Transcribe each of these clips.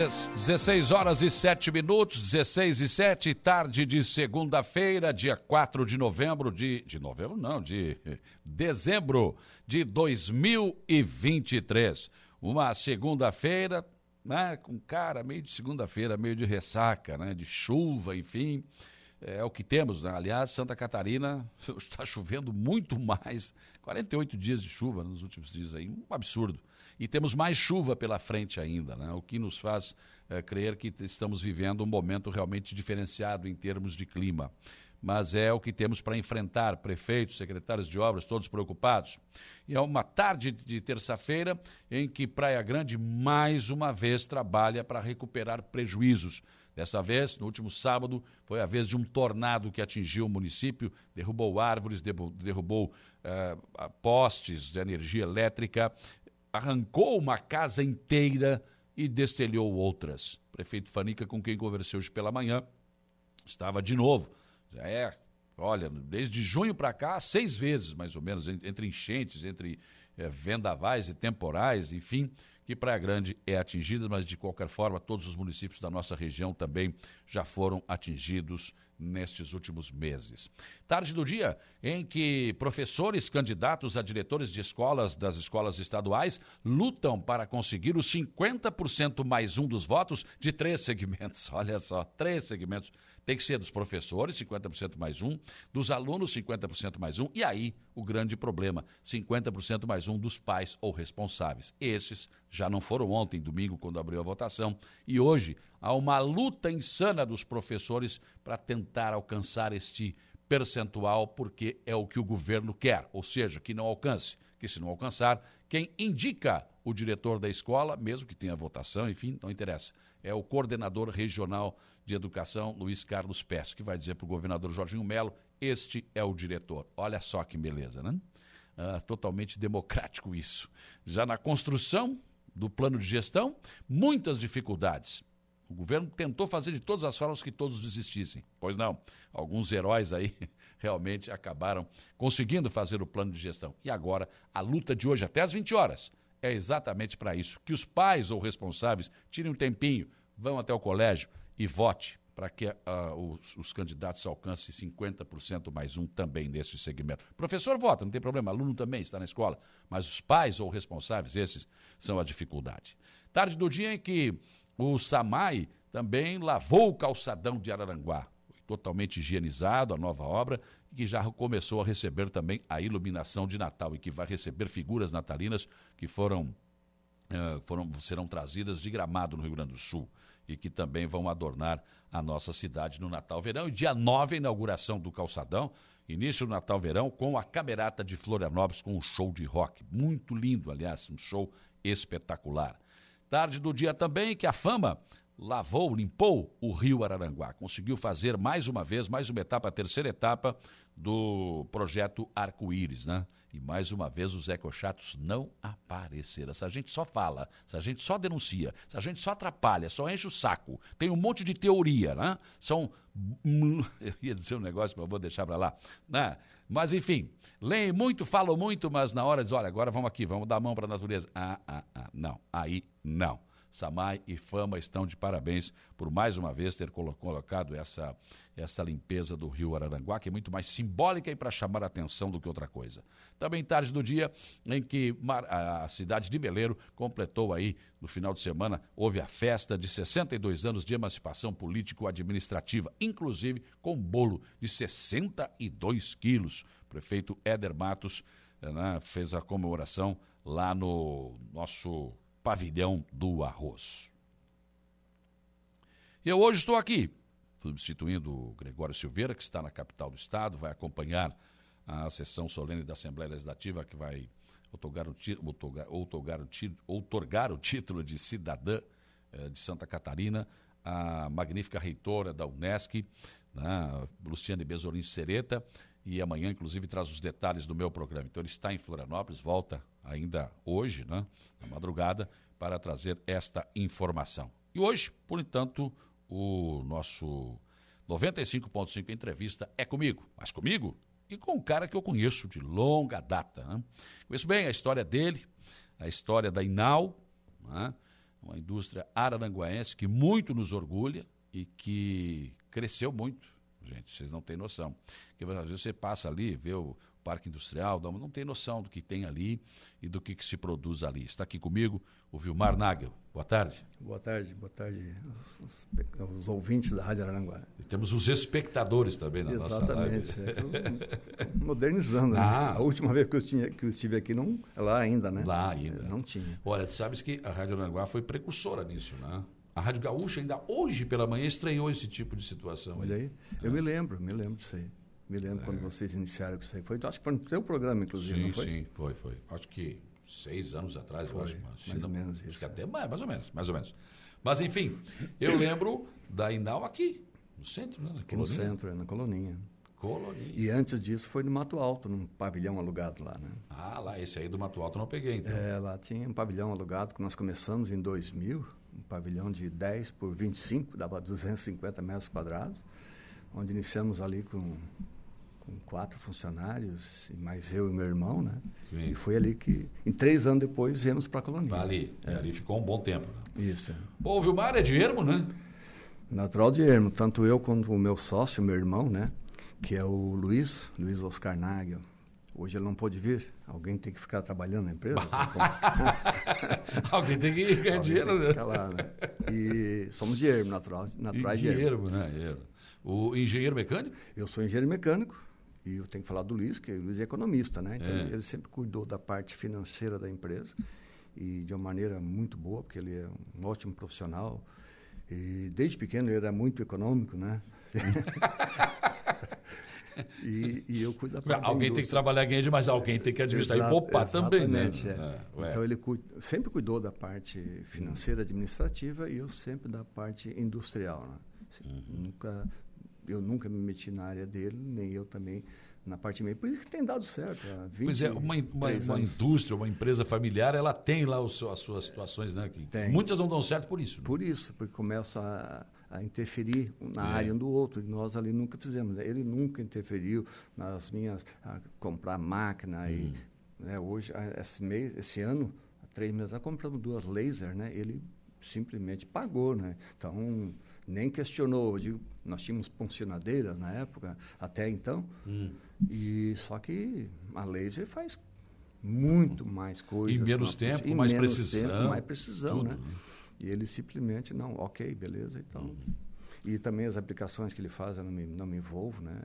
16 horas e 7 minutos, 16 e 7, tarde de segunda-feira, dia 4 de novembro de. De novembro, não, de dezembro de 2023. Uma segunda-feira, né, com cara meio de segunda-feira, meio de ressaca, né, de chuva, enfim. É o que temos, né? aliás, Santa Catarina está chovendo muito mais, 48 dias de chuva nos últimos dias aí, um absurdo e temos mais chuva pela frente ainda, né? o que nos faz é, crer que estamos vivendo um momento realmente diferenciado em termos de clima. Mas é o que temos para enfrentar, prefeitos, secretários de obras, todos preocupados. E é uma tarde de terça-feira em que Praia Grande, mais uma vez, trabalha para recuperar prejuízos. Dessa vez, no último sábado, foi a vez de um tornado que atingiu o município, derrubou árvores, derrubou uh, postes de energia elétrica, arrancou uma casa inteira e destelhou outras. O prefeito Fanica, com quem conversei hoje pela manhã, estava de novo. Já é, olha, desde junho para cá, seis vezes mais ou menos, entre enchentes, entre é, vendavais e temporais, enfim, que Praia Grande é atingida, mas de qualquer forma, todos os municípios da nossa região também já foram atingidos nestes últimos meses. Tarde do dia em que professores candidatos a diretores de escolas das escolas estaduais lutam para conseguir os 50% mais um dos votos de três segmentos. Olha só, três segmentos. Tem que ser dos professores, 50% mais um, dos alunos, 50% mais um, e aí o grande problema, 50% mais um dos pais ou responsáveis. Esses já não foram ontem, domingo, quando abriu a votação, e hoje há uma luta insana dos professores para tentar alcançar este percentual, porque é o que o governo quer, ou seja, que não alcance, que se não alcançar, quem indica o diretor da escola, mesmo que tenha votação, enfim, não interessa, é o coordenador regional de educação, Luiz Carlos Pes, que vai dizer para o governador Jorginho Melo, este é o diretor. Olha só que beleza, né? Ah, totalmente democrático isso. Já na construção do plano de gestão, muitas dificuldades. O governo tentou fazer de todas as formas que todos desistissem. Pois não, alguns heróis aí realmente acabaram conseguindo fazer o plano de gestão. E agora, a luta de hoje até às 20 horas é exatamente para isso. Que os pais ou responsáveis tirem um tempinho, vão até o colégio e vote para que uh, os, os, candidatos alcancem 50% mais um também nesse segmento. Professor vota, não tem problema, aluno também está na escola, mas os pais ou responsáveis, esses são a dificuldade. Tarde do dia em que o SAMAI também lavou o calçadão de Araranguá. Totalmente higienizado a nova obra que já começou a receber também a iluminação de Natal e que vai receber figuras natalinas que foram, uh, foram serão trazidas de Gramado no Rio Grande do Sul e que também vão adornar a nossa cidade no Natal Verão. E dia 9, a inauguração do calçadão, início do Natal Verão, com a Camerata de Florianópolis, com um show de rock. Muito lindo, aliás, um show espetacular. Tarde do dia também que a fama lavou, limpou o rio Araranguá. Conseguiu fazer mais uma vez, mais uma etapa, a terceira etapa do projeto Arco-Íris, né? E mais uma vez os ecochatos não apareceram. Se a gente só fala, se a gente só denuncia, se a gente só atrapalha, só enche o saco, tem um monte de teoria, né? São. Eu ia dizer um negócio, mas vou deixar para lá. Né? Mas, enfim, leem muito, falam muito, mas na hora diz: olha, agora vamos aqui, vamos dar a mão para a natureza. Ah, ah, ah, não. Aí, não. Samai e Fama estão de parabéns por mais uma vez ter colocado essa, essa limpeza do rio Araranguá, que é muito mais simbólica e para chamar a atenção do que outra coisa. Também tarde do dia em que a cidade de Meleiro completou aí, no final de semana, houve a festa de 62 anos de emancipação político-administrativa, inclusive com bolo de 62 quilos. O prefeito Éder Matos né, fez a comemoração lá no nosso pavilhão do arroz. Eu hoje estou aqui, substituindo o Gregório Silveira, que está na capital do estado, vai acompanhar a sessão solene da Assembleia Legislativa, que vai outorgar o, outorgar, outorgar, o, outorgar o título de cidadã eh, de Santa Catarina, a magnífica reitora da Unesc, né, Luciane Besolim Sereta, e amanhã, inclusive, traz os detalhes do meu programa. Então, ele está em Florianópolis, volta ainda hoje, né, na madrugada, para trazer esta informação. E hoje, por entanto, o nosso 95.5 entrevista é comigo, mas comigo e com um cara que eu conheço de longa data. Né? Conheço bem a história dele, a história da Inal, né? uma indústria araranguaense que muito nos orgulha e que cresceu muito. Gente, vocês não têm noção. Porque às vezes você passa ali, vê o parque industrial, não tem noção do que tem ali e do que, que se produz ali. Está aqui comigo o Vilmar Nagel. Boa tarde. Boa tarde, boa tarde os, os ouvintes da Rádio Araranguá. E temos os espectadores também na Exatamente, nossa live. É, modernizando. Né? Ah. Né? A última vez que eu, tinha, que eu estive aqui, não, lá ainda, né? Lá ainda. Não tinha. Olha, tu sabes que a Rádio Araranguá foi precursora nisso, né? A Rádio Gaúcha ainda hoje pela manhã estranhou esse tipo de situação. Olha aí, é. eu me lembro, me lembro disso aí. Me lembro é. quando vocês iniciaram com isso aí. Foi, acho que foi no seu programa, inclusive, sim, não foi? Sim, foi, foi. Acho que seis anos atrás, foi, eu acho. Mais ou menos isso. Acho que até mais, mais ou menos, mais ou menos. Mas, enfim, eu lembro da Inal aqui, no centro, né? Aqui no centro, é, na Coloninha. Coloninha. E antes disso foi no Mato Alto, num pavilhão alugado lá, né? Ah, lá, esse aí do Mato Alto eu não peguei, então. É, lá tinha um pavilhão alugado que nós começamos em 2000, um pavilhão de 10 por 25, dava 250 metros quadrados, onde iniciamos ali com com quatro funcionários, mais eu e meu irmão, né? Sim. E foi ali que, em três anos depois, viemos para a colônia. Ali, é. ali ficou um bom tempo. Né? Isso. É. Bom, o Vilmar é de Ermo, né? Natural de Ermo, tanto eu quanto o meu sócio, meu irmão, né? Que é o Luiz, Luiz Oscar Nagel. Hoje ele não pôde vir. Alguém tem que ficar trabalhando na empresa. Alguém tem que ganhar dinheiro, né? Lá, né? E somos de Ermo, natural, natural de Ermo. né? O engenheiro mecânico? Eu sou engenheiro mecânico e eu tenho que falar do Luiz, que o Luiz é economista, né? Então, é. ele sempre cuidou da parte financeira da empresa e de uma maneira muito boa, porque ele é um ótimo profissional. E desde pequeno ele era muito econômico, né? e, e, eu cuido da parte Alguém tem que trabalhar ganhando, mas alguém tem que administrar Exato, e poupar também, né? É. É, então ele cuida, sempre cuidou da parte financeira, administrativa e eu sempre da parte industrial. Né? Uhum. Nunca eu nunca me meti na área dele, nem eu também na parte meio. Por isso que tem dado certo. Há 20, pois é, uma, uma, uma indústria, uma empresa familiar, ela tem lá os, as suas situações, né? Que tem. Muitas não dão certo por isso. Né? Por isso, porque começa a, a interferir na é. área um do outro. E nós ali nunca fizemos. Né? Ele nunca interferiu nas minhas. comprar máquina. Hum. E, né, hoje, esse mês, esse ano, há três meses, compramos duas laser, né? Ele simplesmente pagou, né? Então nem questionou. Eu digo, nós tínhamos pensionadeiras na época, até então, hum. e só que a laser faz muito mais coisas. Em menos tempo, em mais menos precisão. Tempo, mais precisão, tudo, né? né? E ele simplesmente, não, ok, beleza, então... Hum. E também as aplicações que ele faz, eu não me, não me envolvo, né?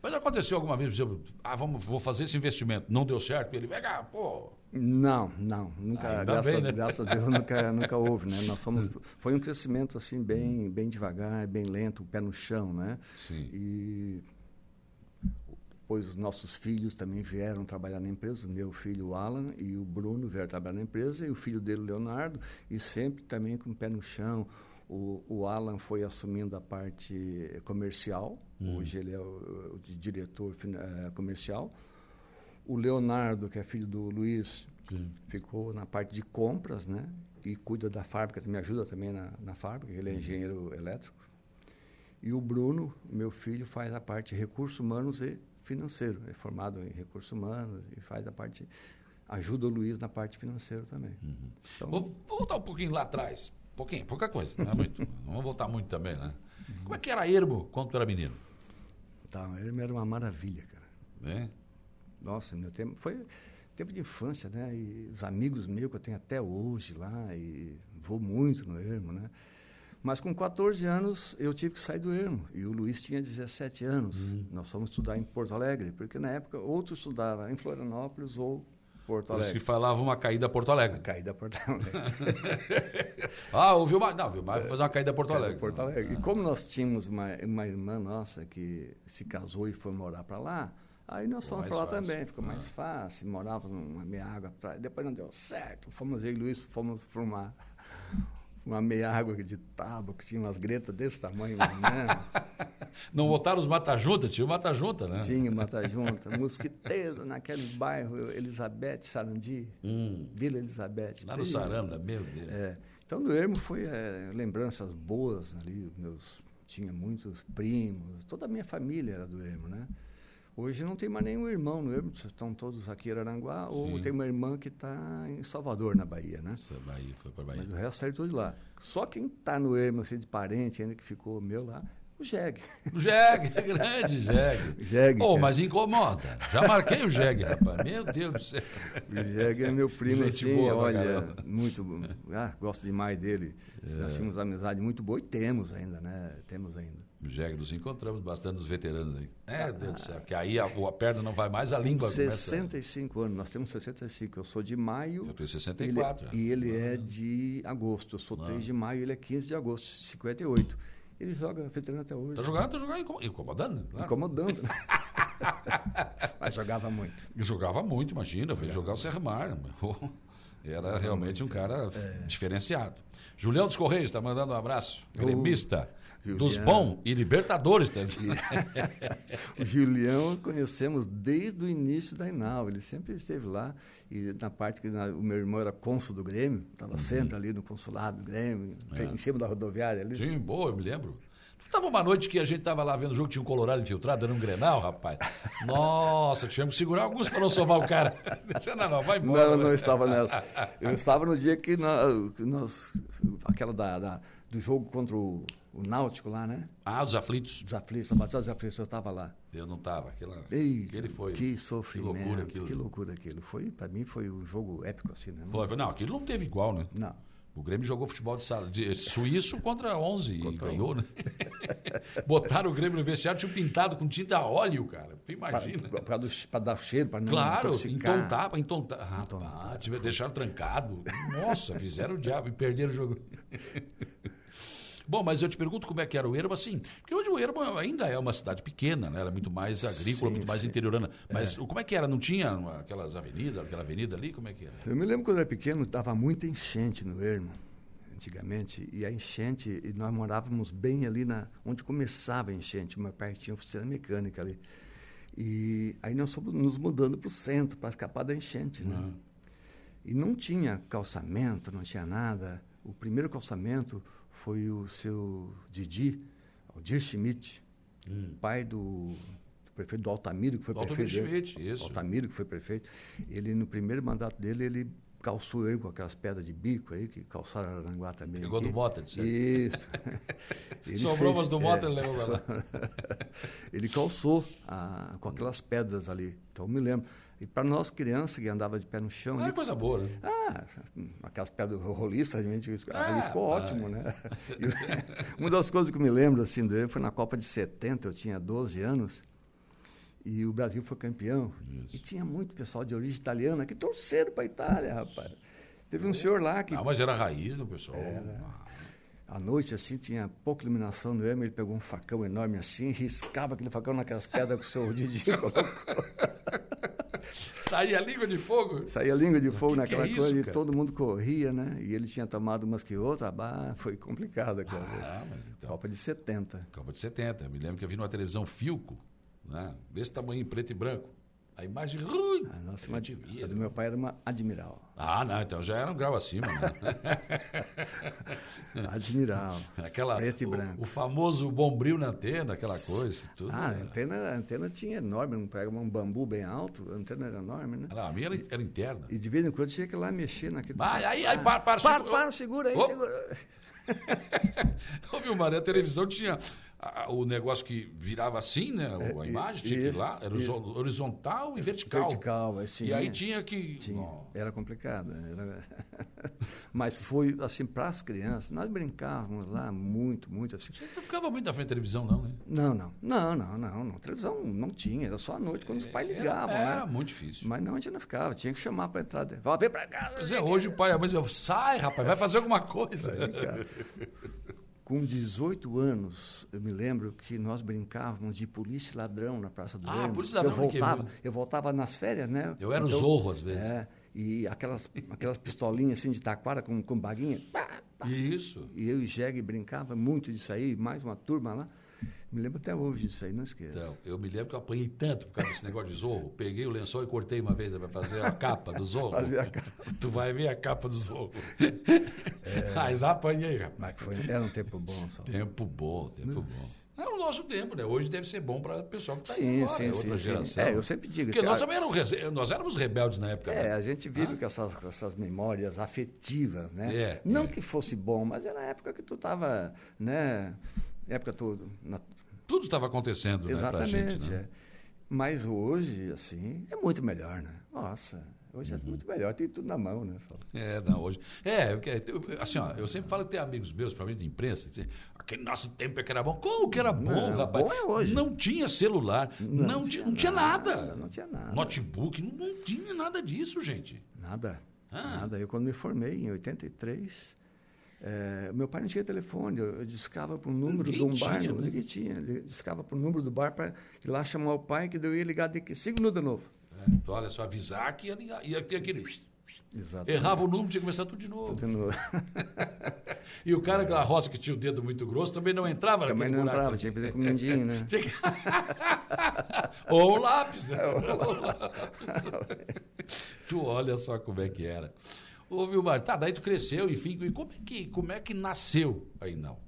Mas aconteceu alguma vez, por exemplo, ah, vamos, vou fazer esse investimento, não deu certo, ele, cá, pô, não, não, nunca, ah, graças, bem, né? graças, a Deus, nunca, nunca houve, né? Nós fomos, foi um crescimento assim bem, bem devagar, bem lento, o pé no chão, né? Sim. E depois os nossos filhos também vieram trabalhar na empresa, o meu filho o Alan e o Bruno vieram trabalhar na empresa e o filho dele Leonardo e sempre também com o pé no chão. O, o Alan foi assumindo a parte comercial, hum. hoje ele é o, o diretor uh, comercial o Leonardo, que é filho do Luiz, Sim. ficou na parte de compras, né? E cuida da fábrica, me ajuda também na, na fábrica, ele é uhum. engenheiro elétrico. E o Bruno, meu filho, faz a parte de recursos humanos e financeiro. É formado em recursos humanos e faz a parte. Ajuda o Luiz na parte financeira também. Uhum. Então, vou, voltar um pouquinho lá atrás. Pouquinho, pouca coisa. Não, é muito, não vamos voltar muito também, né? Uhum. Como é que era Ermo quando tu era menino? Tá, Ermo era uma maravilha, cara. É? Nossa, meu tempo foi tempo de infância, né? E os amigos meus que eu tenho até hoje lá e vou muito no Ermo, né? Mas com 14 anos eu tive que sair do Ermo e o Luiz tinha 17 anos. Uhum. Nós fomos estudar em Porto Alegre, porque na época outro estudava em Florianópolis ou Porto Alegre. Por isso que falava uma caída a Porto Alegre. Uma caída a Porto Alegre. ah, o Vilmar, não, Vilmar vai fazer uma caída a Porto Alegre. Porto Alegre. E como nós tínhamos uma, uma irmã nossa que se casou e foi morar para lá, Aí nós fomos para lá fácil. também, ficou ah. mais fácil, morava numa minha água atrás. Depois não deu certo, fomos eu e Luiz, fomos para uma, uma meia água de tábua, que tinha umas gretas desse tamanho, né? Não botaram os mata-junta? Tinha o mata-junta, né? Tinha mata-junta. Mosquiteiro naquele bairro, Elizabeth, Sarandi, hum. Vila Elizabeth. Lá no Saranda, meu Deus. É. Então, no Ermo foi é, lembranças boas ali, meus tinha muitos primos, toda a minha família era do Ermo, né? Hoje não tem mais nenhum irmão no Ermo, estão todos aqui em Araranguá, Sim. ou tem uma irmã que está em Salvador, na Bahia, né? Essa Bahia, foi para Bahia. Mas o resto saiu tudo lá. Só quem está no Ermo, assim, de parente ainda que ficou meu lá, o Jeg. O Jeg, é grande Jeg. Jeg. Oh, mas incomoda. Já marquei o Jeg, rapaz. Meu Deus do céu. O Jeg é meu primo, Gente assim, boa, olha, muito. Ah, gosto demais dele. É. Nós tínhamos amizade muito boa e temos ainda, né? Temos ainda. O Jeg, nos encontramos bastante os veteranos aí. É, Deus do céu, que aí a, a, perna não vai mais, a língua 65 começa... anos, nós temos 65. Eu sou de maio. Eu tenho 64. Ele, e ele é de agosto. Eu sou 3 de maio, ele é 15 de agosto, 58. Ele joga veterano até hoje. Tá jogando, tá jogando, incomodando. Claro. Incomodando. Mas jogava muito. Jogava muito, imagina, veio jogar o Serramar. Era realmente um cara é. diferenciado. Julião dos Correios está mandando um abraço. Gremista. Uh, dos bons e Libertadores. Tá o Julião conhecemos desde o início da Inal. Ele sempre esteve lá. E na parte que na, o meu irmão era cônsul do Grêmio, estava uhum. sempre ali no consulado do Grêmio, é. em cima da rodoviária ali. Sim, boa, eu me lembro. Tava uma noite que a gente tava lá vendo o jogo, tinha um Colorado infiltrado, era um Grenal, rapaz. Nossa, tivemos que segurar alguns para não sovar o cara. não, não, vai embora. Não, não estava nessa. Eu estava no dia que nós, nós aquela da, da, do jogo contra o, o, Náutico lá, né? Ah, os aflitos. Os aflitos, a batalha dos aflitos, eu estava lá. Eu não estava, aquela, Ei, aquele foi. Que sofrimento, que loucura aquilo. Que loucura aquilo. Foi, para mim foi um jogo épico assim, né? Foi, não, aquilo não teve igual, né? Não. O Grêmio jogou futebol de, sala, de suíço contra 11 contra e ganhou, né? Botaram o Grêmio no vestiário, tinha pintado com tinta a óleo, cara. Tu imagina. Para dar cheiro, para não Claro, entontar, para entontar. Rapaz, deixaram trancado. Nossa, fizeram o diabo e perderam o jogo. Bom, mas eu te pergunto como é que era o Ermo, assim, porque hoje o Ermo ainda é uma cidade pequena, né? Era muito mais agrícola, sim, muito mais sim. interiorana. Mas é. como é que era? Não tinha aquelas avenidas, aquela avenida ali? Como é que era? Eu me lembro quando eu era pequeno, estava muita enchente no Ermo, antigamente. E a enchente, e nós morávamos bem ali na onde começava a enchente, uma pertinho oficina mecânica ali. E aí nós fomos nos mudando para o centro, para escapar da enchente, né? Uhum. E não tinha calçamento, não tinha nada. O primeiro calçamento foi o seu Didi, o Dir Schmidt, hum. pai do, do, prefeito do Altamiro, que foi Altamiro prefeito. Schmidt, isso. Altamiro, que foi prefeito. Ele, no primeiro mandato dele, ele calçou eu com aquelas pedras de bico aí, que calçaram Aranguá também. Pegou aqui. do Mota, de Isso. Sobrou umas do Mota, é, ele levou lá. ele calçou a, com aquelas pedras ali. Então, eu me lembro. E para nós, crianças que andava de pé no chão. Ah, ali, coisa boa, né? Ah, aquelas pedras rolistas, a gente, ah, ali ficou ótimo, né? uma das coisas que eu me lembro assim dele foi na Copa de 70, eu tinha 12 anos, e o Brasil foi campeão. Isso. E tinha muito pessoal de origem italiana que torceram para a Itália, rapaz. Teve um senhor lá que. Ah, mas era raiz do pessoal. Era. À noite, assim, tinha pouca iluminação no Ema, ele pegou um facão enorme assim, riscava aquele facão naquelas pedras que o seu Didi colocou. Saía língua de fogo? Saía língua de fogo que naquela que é coisa isso, e todo mundo corria, né? E ele tinha tomado umas que outras, bah, foi complicado aquela ah, mas então, Copa de 70. Copa de 70. Eu me lembro que eu vi numa televisão Filco, né? desse tamanho, preto e branco. A imagem ruim. A nossa a, a do meu pai era uma Admiral. Ah, não, então já era um grau acima, né? Admiral. Aquela, preto e branco. O, o, famoso bombril na antena, aquela coisa. Tudo, ah, a antena, a antena tinha enorme, não pega um bambu bem alto, a antena era enorme, né? Não, a minha era, era interna. E de vez em quando tinha que ir lá mexer naquele. Vai, aí, aí, para, para, para, para, segura aí, oh. segura. Ô, Mário, a televisão tinha o negócio que virava assim, né? É, a imagem tinha que ir lá, era isso. horizontal e vertical. Vertical, assim. E aí tinha que. Tinha. Era complicado. Era... Mas foi assim, para as crianças, nós brincávamos lá muito, muito assim. Você não ficava muito na frente da televisão, não, né? Não, não. Não, não, não. não. Televisão não tinha, era só à noite, quando os pais ligavam. Era, né? era muito difícil. Mas não, a gente não ficava, tinha que chamar para entrar. Vá, vem para dizer, hoje o pai e a mãe sai, rapaz, vai fazer alguma coisa. Com 18 anos, eu me lembro que nós brincávamos de polícia e ladrão na Praça do Ah, polícia e ladrão. Eu voltava, eu voltava nas férias, né? Eu era então, o zorro, às vezes. É, e aquelas, aquelas pistolinhas assim de taquara com, com baguinha. Pá, Isso. E eu e Jeg brincava muito disso aí, mais uma turma lá. Me lembro até hoje disso aí, não esqueço. Então, eu me lembro que eu apanhei tanto por causa desse negócio de zorro. Peguei o lençol e cortei uma vez para fazer a capa do zorro. Fazer a capa. Tu vai ver a capa do zorro. Mas apanhei, rapaz. Mas foi, era um tempo bom, só. Tempo bom, tempo bom. É o nosso tempo, né? Hoje deve ser bom para o pessoal que está Sim, sim, é sim, outra sim. geração. É, eu sempre digo. Porque que nós também éramos, nós éramos rebeldes na época. É, né? a gente vive com essas, com essas memórias afetivas, né? É, Não é. que fosse bom, mas era a época que tu estava, né? Época toda. na- Tudo estava acontecendo, né, Exatamente. gente. Né? é. Mas hoje, assim, é muito melhor, né? Nossa, hoje Uhum. é muito melhor, tem tudo na mão, né? É, não, hoje. É, assim, ó, eu sempre falo que tem amigos meus, principalmente de imprensa, que dizem, aquele nosso tempo é que era bom. Como que era bom, Não, rapaz? bom é hoje. Não tinha celular, não, tinha, não tinha nada. Não tinha nada. Notebook, não, não tinha nada disso, gente. Nada. Ah. Nada. Eu, quando me formei, em 83, eh, meu pai não tinha telefone. Eu, eu discava para o número Ninguém de um bar. tinha, não- né? Ninguém tinha. Ele discava para o número do bar para ir lá chamar o pai, que eu ia ligar daqui cinco minutos de novo. É, então, olha só, avisar que ia, ligar, ia ter aquele. Exato. Errava o número, tinha que começar tudo de novo. De novo. E o cara da roça que tinha o dedo muito grosso também não entrava Também não buraco. entrava, tinha que fazer com o mindinho, né? Que- Ou o lápis, né? tu olha só como é que era. Ô, Vilmar, tá, daí tu cresceu, enfim, e como é que, como é que nasceu aí não?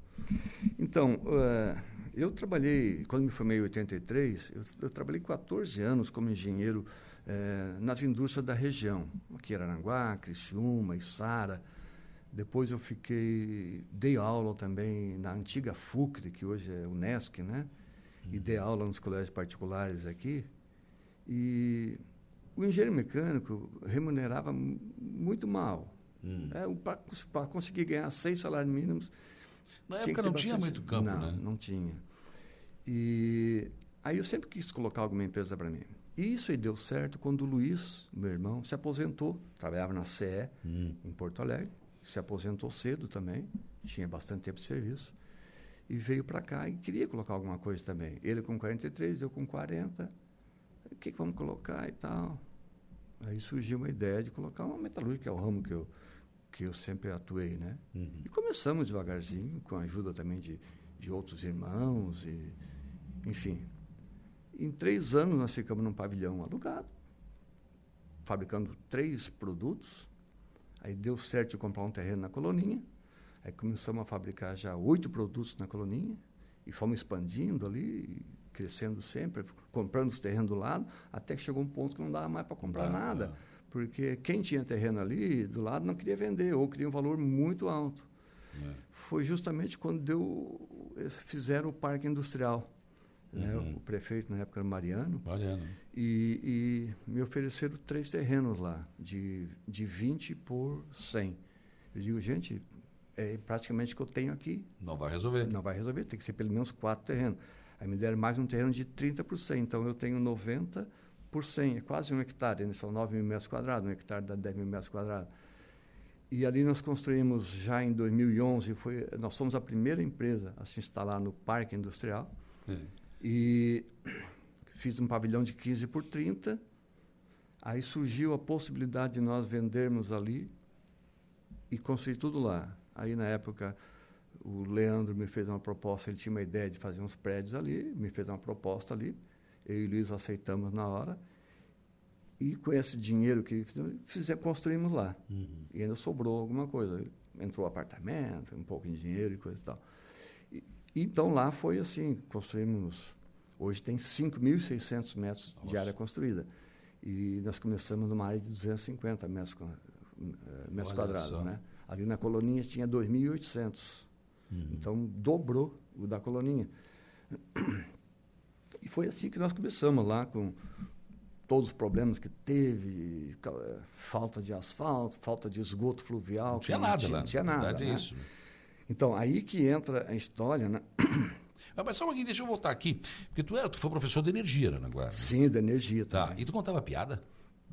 Então, eh, eu trabalhei, quando me formei em 83, eu, eu trabalhei 14 anos como engenheiro eh, nas indústrias da região, aqui em Araranguá, Criciúma, Içara. Depois eu fiquei, dei aula também na antiga FUCRE, que hoje é Unesc, né? E dei aula nos colégios particulares aqui. E o engenheiro mecânico remunerava mu- muito mal. Hum. É, Para conseguir ganhar seis salários mínimos, Na tinha época não ter tinha bastante- muito campo, não, né? Não tinha. E aí eu sempre quis colocar alguma empresa para mim. E isso aí deu certo quando o Luiz, meu irmão, se aposentou. Trabalhava na CE, Hum. em Porto Alegre. Se aposentou cedo também. Tinha bastante tempo de serviço. E veio para cá e queria colocar alguma coisa também. Ele com 43, eu com 40. O que, que vamos colocar e tal? Aí surgiu uma ideia de colocar uma metalúrgica, que é o ramo que eu, que eu sempre atuei, né? Uhum. E começamos devagarzinho, com a ajuda também de, de outros irmãos, e, enfim. Em três anos nós ficamos num pavilhão alugado, fabricando três produtos. Aí deu certo de comprar um terreno na Coloninha. Aí começamos a fabricar já oito produtos na Coloninha. E fomos expandindo ali, crescendo sempre, comprando os terrenos do lado, até que chegou um ponto que não dava mais para comprar Tá, nada. tá. Porque quem tinha terreno ali do lado não queria vender, ou queria um valor muito alto. É. Foi justamente quando deu, fizeram o parque industrial. né? Uhum. O prefeito, na época, era Mariano, Mariano. e, e me ofereceram três terrenos lá, de, de 20 por 100. Eu digo, gente, é praticamente o que eu tenho aqui, Não vai resolver. não vai resolver, tem que ser pelo menos quatro terrenos. Me deram mais um terreno de 30 por 100, então eu tenho 90 por 100, é quase um hectare, né? são 9 mil metros quadrados, um hectare dá 10 mil metros quadrados. E ali nós construímos já em 2011, foi, nós fomos a primeira empresa a se instalar no parque industrial. É. E fiz um pavilhão de 15 por 30. Aí surgiu a possibilidade de nós vendermos ali e construir tudo lá. Aí, na época, o Leandro me fez uma proposta, ele tinha uma ideia de fazer uns prédios ali, me fez uma proposta ali. Eu e o Luiz aceitamos na hora. E com esse dinheiro que fizemos, construímos lá. Uhum. E ainda sobrou alguma coisa. Entrou apartamento, um pouco de dinheiro e coisa e tal. E, então lá foi assim, construímos. Hoje tem 5.600 metros de Nossa. área construída. E nós começamos numa área de 250 metros, eh, metros Olha quadrados. Né? Ali na coloninha tinha 2.800. Uhum. Então dobrou o da coloninha. E foi assim que nós começamos lá com todos os problemas que teve, falta de asfalto, falta de esgoto fluvial. Não tinha nada tinha, lá. Não tinha na nada. verdade é né? isso. Então, aí que entra a história, né? Mas só um pouquinho, deixa eu voltar aqui. Porque tu, é, tu foi professor de energia, né, Naguara? Sim, da energia Tá. E tu contava piada?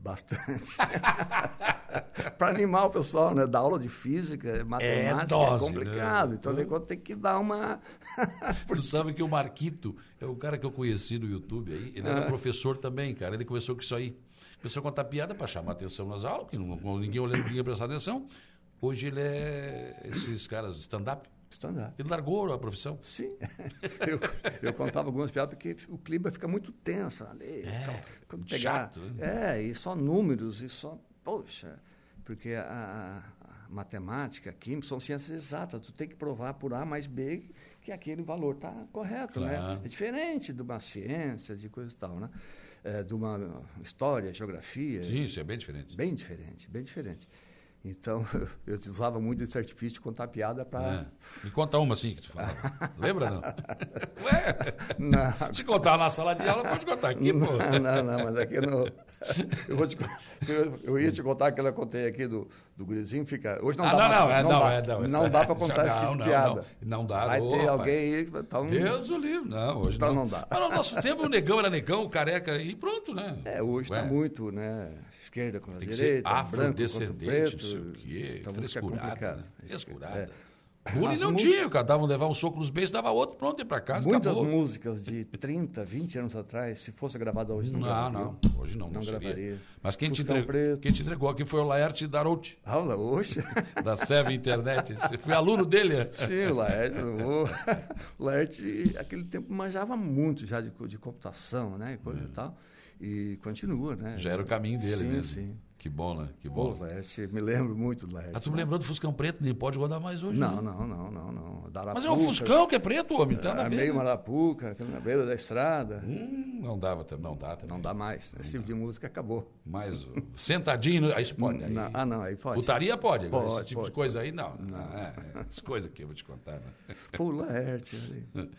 Bastante. Para animar o pessoal, né? Dar aula de física, matemática é, dose, complicado. né? Então, conta tem que dar uma. Tu sabe que o Marquito é um cara que eu conheci no YouTube aí. Ele era Ah. professor também, cara. Ele começou com isso aí. Começou a contar piada para chamar atenção nas aulas, não- ninguém olhando, ninguém prestar atenção. Hoje ele é esses caras stand-up. Stand-up. Ele largou a profissão. Sim. eu, eu contava algumas piadas porque o clima fica muito tenso ali. É, quando muito pegar, chato, né? É, e só números, e só. Poxa, porque a, a matemática, a química são ciências exatas. Tu tem que provar por A mais B que aquele valor está correto, Claro. né? É diferente de uma ciência, de coisa e tal, né? É, de uma história, geografia. Sim, isso é bem diferente. Bem diferente, bem diferente. Então, eu usava muito esse artifício de contar piada para. É. Me conta uma assim que tu falava. Lembra, não? Ué, Não, se contar na sala de aula, pode contar aqui, pô. não, não, não, mas aqui no. Eu, vou te, eu, eu ia te contar aquela que eu contei aqui do, do gurizinho, fica. Hoje não Ah, dá não, pra- não, é, não, dá, é, não, não essa- dá para contar esse tipo não, de não, piada. não. Não dá, Vai ter alguém aí. Então, Deus o livre. Não, hoje Então não. não dá. Mas no nosso tempo o negão era negão, o careca e pronto, né? É, hoje está muito, né? Esquerda contra Tem que ser direita, branco contra afrodescendente, preto. não sei o quê. Então frescurada. Né? Frescurada. É. Bullying não tinha, cada um levava um soco nos beijos, dava outro, pronto, ia pra casa, Muitas acabou. músicas de 30, 20 anos atrás, se fosse gravada hoje, não Não, gravaria. não, hoje não, não, Não gravaria. Mas quem te, entregou, preto. quem te entregou aqui foi o Laerte Darouti, Aula, hoje. da Seve Internet. Você foi aluno dele? Sim, o Laerte, o, o Laerte, aquele tempo, manjava muito já de, de computação, né? E coisa e tal. E continua, né? Já era o caminho dele sim, mesmo. Sim, Que bom, né? Que Pô, bom. Laerte, me lembro muito do Laerte. Ah, tu me lembrou do Fuscão Preto, nem pode rodar mais hoje. Não, né? não, não, não, não. Mas Darapuca, é um Fuscão que é preto, homem, tá na é meio né? Marapuca, na beira da estrada. Hum, não dava, também, não dá também. Não dá mais. Esse tipo de música acabou. Mas sentadinho, aí pode. Aí, Não, ah, não, aí pode. Putaria pode, agora esse Pode, tipo de pode. coisa aí não. não é, é, as coisas que eu vou te contar. Né? Pô, Laerte.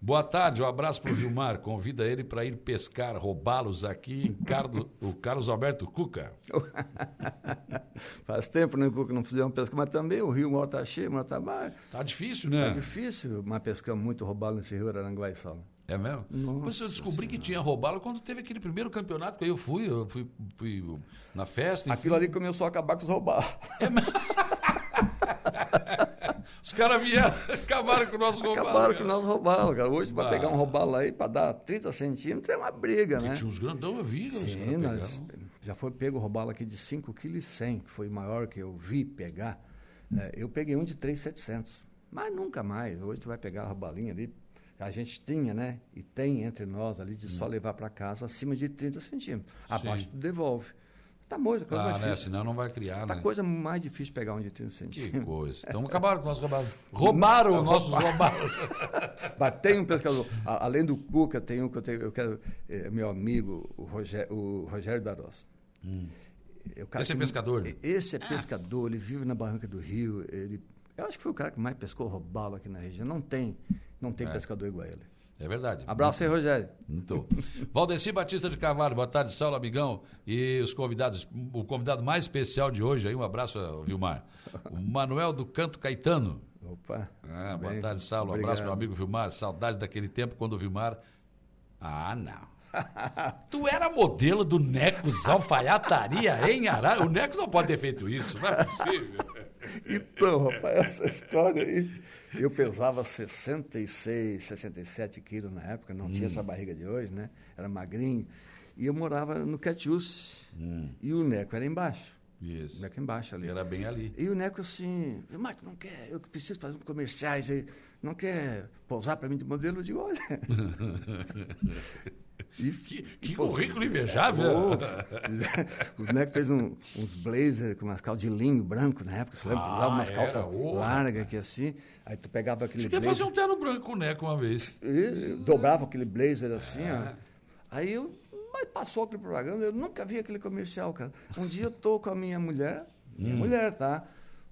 Boa tarde, um abraço para o Vilmar. Convida ele para ir pescar, roubá-los aqui em Carlo- o Carlos Alberto Cuca. Faz tempo né, que não fizemos pesca, mas também o rio está cheio, mora está baixo. Tá difícil, Tá né? difícil, mas pescamos muito roubalo nesse rio Aranguai Sal. É mesmo? Nossa Pois eu descobri que tinha roubá-lo quando teve aquele primeiro campeonato que aí eu fui, eu fui, fui na festa. enfim. Aquilo ali começou a acabar com os roubalos. Os caras vieram, acabaram com o nosso roubalo. Acabaram cara. com o nosso robalo, cara. Hoje, para pegar um robalo aí, para dar 30 centímetros, é uma briga, né? Tinha uns grandão, eu vi. os Sim, nós, já foi pego o robalo aqui de 5,1 kg, que foi o maior que eu vi pegar. É, eu peguei um de 3,700, mas nunca mais. Hoje tu vai pegar a robalinha ali, a gente tinha, né? E tem entre nós ali de só levar para casa acima de 30 centímetros. Abaixo tu devolve. Tá muito, coisa Ah, mais né? difícil. Senão não vai criar, Tá né? coisa mais difícil pegar um de 30 Que coisa. Então acabaram com os roubados. Roubaram os nossos roubados. Mas tem um pescador, a- além do Cuca, tem um que eu, tenho, eu quero, é, meu amigo, o Rogério, o Rogério Daros. É o cara Esse é pescador, né? Esse é pescador, ele vive na barranca do Rio. Ele, eu acho que foi o cara que mais pescou robalo aqui na região. Não tem, não tem É. pescador igual a ele. É verdade. Abraço aí, Rogério. Muito. Valdeci Batista de Carvalho, boa tarde, Saulo Amigão. E os convidados, o convidado mais especial de hoje aí, um abraço, Vilmar. O Manuel do Canto Caetano. Opa. Ah, boa Bem, tarde, Saulo. Um obrigado. abraço, meu amigo Vilmar. Saudade daquele tempo quando o Vilmar. Ah, não. tu era modelo do Necos Alfaiataria em Arara. O Necos não pode ter feito isso, não é possível. Então, rapaz, essa história aí. Eu pesava 66, 67 quilos na época, não Hum. tinha essa barriga de hoje, né? Era magrinho. E eu morava no Catiúce. Hum. E o Neco era embaixo. O Isso. Neco embaixo ali. Era bem ali. E o Neco assim, Marco, não quer, eu preciso fazer uns comerciais aí, não quer pousar para mim de modelo? Eu digo, olha. E Que, que currículo invejável. Pô, o Neco fez um- uns blazer com umas calças de linho branco na época, você lembra? Ah, Usava umas era, calças largas aqui assim, aí tu pegava aquele Acho blazer, fazer um terno branco com o Neco uma vez. e dobrava aquele blazer assim, É. ó. Aí eu, mas passou aquele propaganda, eu nunca vi aquele comercial, cara. Um dia eu tô com a minha mulher, minha Hum. mulher, tá?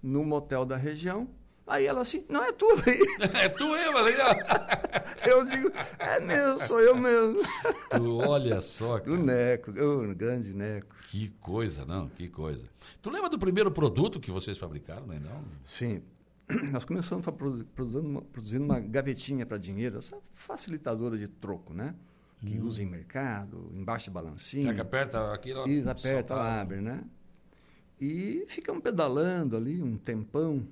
No motel da região, aí ela assim, não é tu aí. É tu eu, ó. Eu digo, é mesmo, sou eu mesmo. Tu, olha só, O cara. Neco, o grande Neco. Que coisa, não, que coisa. Tu lembra do primeiro produto que vocês fabricaram, não é não? Sim. Nós começamos produzindo uma, produzindo uma gavetinha para dinheiro, essa facilitadora de troco, né? Que usa em mercado, embaixo de balancinho. Será que aperta aqui? ela Isso, aperta, abre, né? E ficamos pedalando ali um tempão.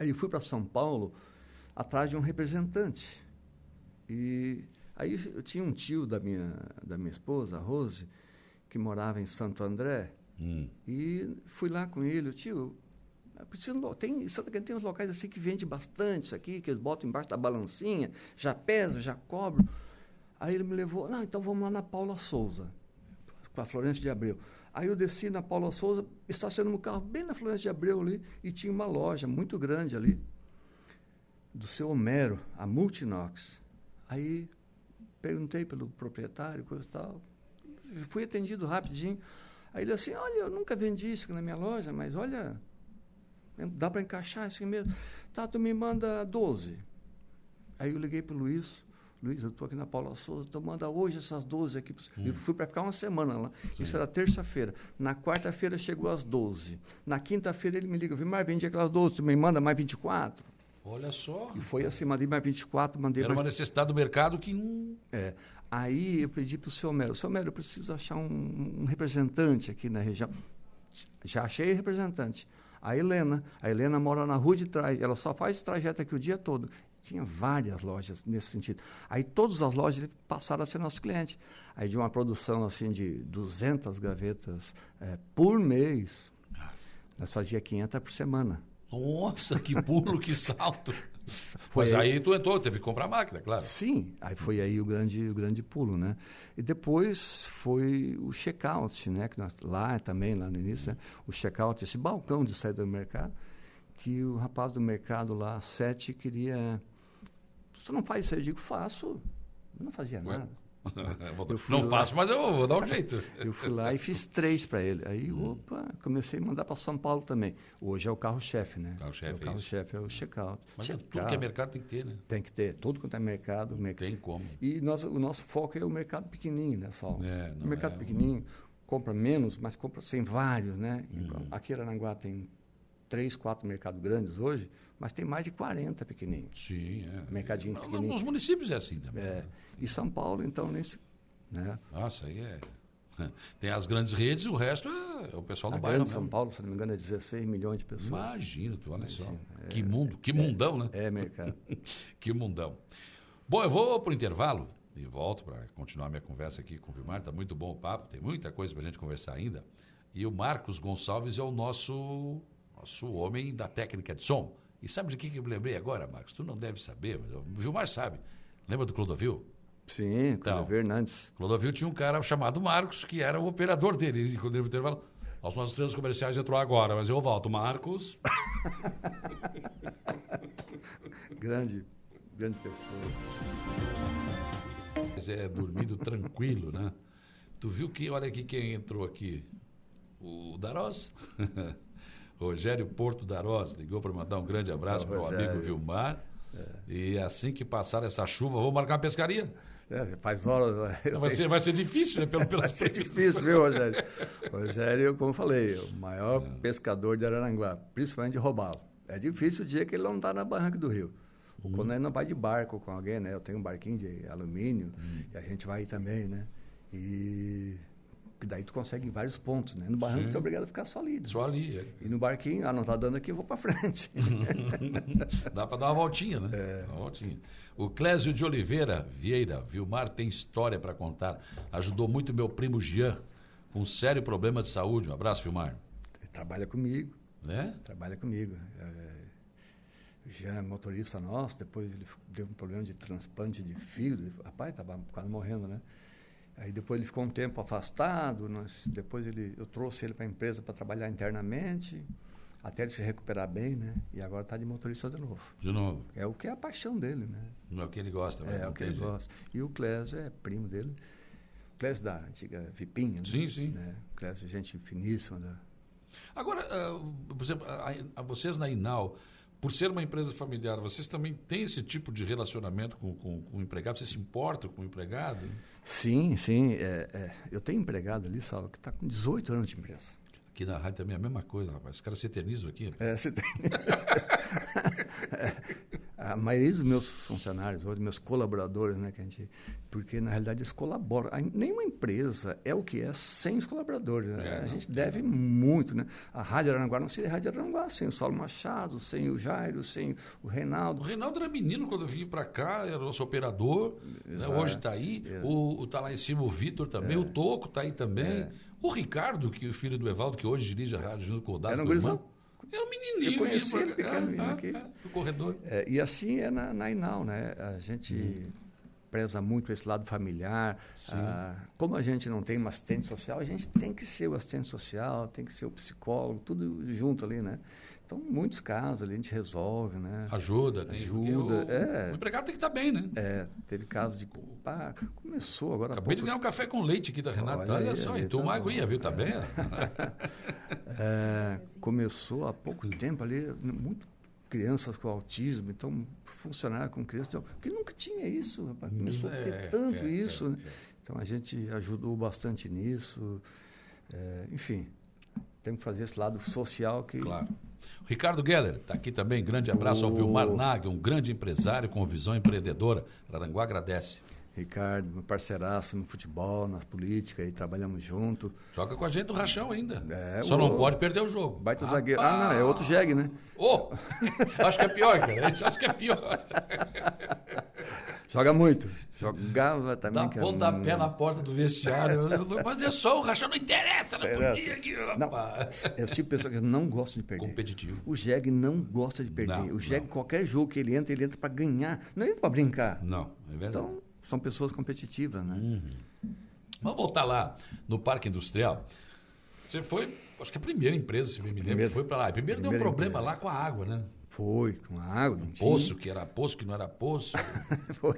Aí eu fui para São Paulo atrás de um representante. E aí eu tinha um tio da minha, da minha esposa, a Rose, que morava em Santo André. Hum. E fui lá com ele, o tio, preciso, tem, Santa Catarina tem uns locais assim que vende bastante isso aqui, que eles botam embaixo da balancinha, já pesa, já cobro. Aí ele me levou, não, então vamos lá na Paula Souza, com a Florença de Abreu. Aí eu desci na Paula Souza, estacionei o carro bem na Florença de Abreu ali, e tinha uma loja muito grande ali, do seu Homero, a Multinox. Aí perguntei pelo proprietário, coisa e tal. Fui atendido rapidinho. Aí ele assim, olha, eu nunca vendi isso na minha loja, mas olha, dá para encaixar isso mesmo. Tá, tu me manda 12. Aí eu liguei para o Luiz, Luiz, eu estou aqui na Paula Souza, então manda hoje essas 12 aqui. Hum. Eu fui para ficar uma semana lá. Sim. Isso era terça-feira. Na quarta-feira chegou às 12. Na quinta-feira ele me liga, mas vendi aquelas 12, tu me manda mais 24? Olha só. E foi assim, mandei mais 24, mandei Era mais... uma necessidade do mercado que... É. Aí eu pedi para o seu Mero, seu Mero, eu preciso achar um, um representante aqui na região. Já achei representante. A Helena. A Helena mora na rua de trás. Ela só faz esse trajeto aqui o dia todo. Tinha várias lojas nesse sentido. Aí todas as lojas passaram a ser nosso cliente. Aí de uma produção assim de 200 gavetas é, por mês, nós fazia 500 por semana. Nossa, que pulo, que salto! Pois aí, aí, tu entrou, teve que comprar máquina, claro. Sim, aí foi aí o grande, o grande pulo, né? E depois foi o check-out, né? Que nós, lá também, lá no início, né? o check-out, esse balcão de saída do mercado, que o rapaz do mercado lá, sete, queria você não faz isso? Eu digo, faço. Eu não fazia nada. não lá, faço, mas eu vou dar um jeito. Eu fui lá e fiz três para ele. Aí, hum. opa, comecei a mandar para São Paulo também. Hoje é o carro-chefe, né? Carro-chefe, é o carro-chefe é o check-out. Mas check é tudo que é mercado tem que ter, né? Tem que ter. Tudo quanto é mercado. Não mercado. tem como. E nós, o nosso foco é o mercado pequenininho, né, Saulo? É, o mercado é... pequenininho compra menos, mas compra sem vários, né? Uhum. Aqui em Aranguá tem três, quatro mercados grandes hoje, mas tem mais de 40 pequenininhos. Sim, é. Mercadinho não, pequenininho. Nos municípios é assim também. É. E São Paulo, então, nesse... Né? Nossa, aí é... Tem as grandes redes, o resto é, o pessoal do a bairro. Grande São Paulo, se não me engano, é 16 milhões de pessoas. Imagina, tu olha Imagina, só. É, que mundo, que mundão, né? É, mercado. que mundão. Bom, eu vou para o intervalo e volto para continuar minha conversa aqui com o Vilmar. Está muito bom o papo, tem muita coisa para a gente conversar ainda. E o Marcos Gonçalves é o nosso, nosso homem da técnica de som. E sabe de que, que eu me lembrei agora, Marcos? Tu não deve saber, mas o Vilmar sabe. Lembra do Clodovil? Sim, Clodovil então, Hernandes. Clodovil tinha um cara chamado Marcos, que era o operador dele. E quando ele intervalo, as nossas três comerciais entrou agora, mas eu volto. Marcos. grande, grande pessoa. Mas é dormindo tranquilo, né? Tu viu que, olha aqui quem entrou aqui. O Darós. Rogério Porto Darós ligou para mandar um grande abraço para o amigo Vilmar. É. E assim que passar essa chuva, vou marcar uma pescaria. É, faz horas. Vai tenho... ser, vai ser difícil, né? Pelo, vai ser difícil, viu, Rogério? Rogério, como eu falei, o maior é. pescador de Araranguá, principalmente de roubá-lo. É difícil o dia que ele não está na barranca do rio. Ou quando ele não vai de barco com alguém, né? Eu tenho um barquinho de alumínio hum. e a gente vai também, né? E porque daí tu consegue em vários pontos, né? No barranco Sim. tu é obrigado a ficar só ali. Né? Só ali. É. E no barquinho, ah, não tá dando aqui, eu vou para frente. Dá para dar uma voltinha, né? É. Uma voltinha. O Clésio de Oliveira Vieira, Vilmar tem história para contar. Ajudou muito meu primo Jean com um sério problema de saúde. Um abraço, Vilmar. Trabalha comigo. Né? Trabalha comigo. É, Jean é motorista nosso, depois ele deu um problema de transplante de fígado. Rapaz, estava quase morrendo, né? Aí depois ele ficou um tempo afastado, nós, depois ele, eu trouxe ele para a empresa para trabalhar internamente, até ele se recuperar bem, né? E agora está de motorista de novo. De novo. É o que é a paixão dele, né? Não é o que ele gosta, É, é o que ele gosta. E o Clésio é primo dele. O Clésio da antiga Vipinha, né? Sim, sim. Né? O Clésio, gente finíssima. Né? Agora, uh, por exemplo, a, a vocês na Inal, por ser uma empresa familiar, vocês também têm esse tipo de relacionamento com, com, com o empregado? Vocês se importam com o empregado? Sim, sim. É, é. Eu tenho empregado ali, Saulo, que está com 18 anos de empresa. Aqui na rádio também é a mesma coisa, rapaz. Os caras se eternizam aqui. É, se eternizam. é, a maioria dos meus funcionários, ou dos meus colaboradores, né, que a gente, porque na realidade eles colaboram. Nenhuma empresa é o que é sem os colaboradores. Né? É, a gente deve muito, né? A Rádio Aranguá não seria a Rádio Aranguá sem o Saulo Machado, sem o Jairo, sem o Reinaldo. O Reinaldo era menino quando eu vim para cá, era nosso operador. Né? Hoje está aí. É. O, tá lá em cima o Vitor também, é. o Toco está aí também. É. O Ricardo, que é o filho do Evaldo, que hoje dirige a rádio junto com o Dado. Era um É um menininho. Eu conheci ele pequeno ah, aqui. Ah, no corredor. É, e assim é na, na Inal, né? A gente hum. preza muito esse lado familiar. Ah, como a gente não tem uma assistente social, a gente tem que ser o assistente social, tem que ser o psicólogo, tudo junto ali, né? Então, muitos casos ali a gente resolve, né? Ajuda, tem ajuda. O, é, o empregado tem que estar bem, né? É, teve casos de. Pá, começou agora. Acabei pouco... de ganhar um café com leite aqui da Renata. Olha, Olha aí, só, e uma aguinha, viu? Tá bem? é, começou há pouco tempo ali, muito crianças com autismo, então funcionar com crianças, que nunca tinha isso, rapaz. Começou é, a ter tanto é, isso. né? Então a gente ajudou bastante nisso. enfim, temos que fazer esse lado social que. Claro. Ricardo Geller está aqui também. Grande abraço oh. ao Vilmar Nag, um grande empresário com visão empreendedora. Aranguá agradece. Ricardo, meu parceiraço no futebol, nas políticas, aí trabalhamos junto. Joga com a gente no rachão ainda. É, Só o... não pode perder o jogo. Baita ah, zagueiro. Ah, não, é outro jegue, né? Oh, acho que é pior, cara. Acho que é pior. Joga muito. Jogava também. Dá pontapé na porta do vestiário. Mas é só o rachão, não interessa. Não, interessa. Aqui, não, é o tipo de pessoa que não gosta de perder. Competitivo. O Jeg não gosta de perder. Não, o Jeg, qualquer jogo que ele entra, ele entra para ganhar. Não entra para brincar. Não, é verdade. Então, são pessoas competitivas, né? Uhum. Vamos voltar lá no Parque Industrial. Você foi, acho que a primeira empresa, se me lembro, Primeiro, foi para lá. Primeiro deu um problema empresa. lá com a água, né? Foi, com água. Não poço, que era poço, que não era poço. Foi.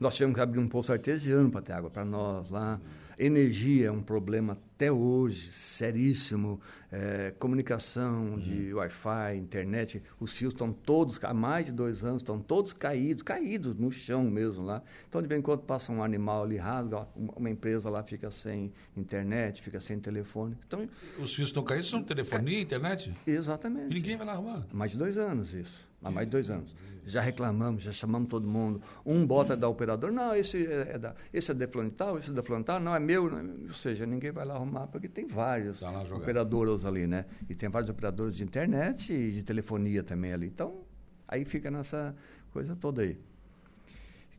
Nós tivemos que abrir um poço artesiano para ter água para nós lá. Energia é um problema até hoje, seríssimo. É, comunicação uhum. de Wi-Fi, internet, os fios estão todos, há mais de dois anos, estão todos caídos, caídos no chão mesmo lá. Então, de vez em quando passa um animal ali, rasga, uma empresa lá fica sem internet, fica sem telefone. Então, os fios estão caídos, são telefonia, internet? Exatamente. E ninguém vai lá arrumar? Mais de dois anos isso. Há mais de dois anos. Já reclamamos, já chamamos todo mundo. Um bota da operadora, não, esse é, é da, esse é da tal, esse é da tal, não, é meu. Não, ou seja, ninguém vai lá arrumar, porque tem várias tá operadoras ali, né? E tem vários operadores de internet e de telefonia também ali. Então, aí fica nessa coisa toda aí.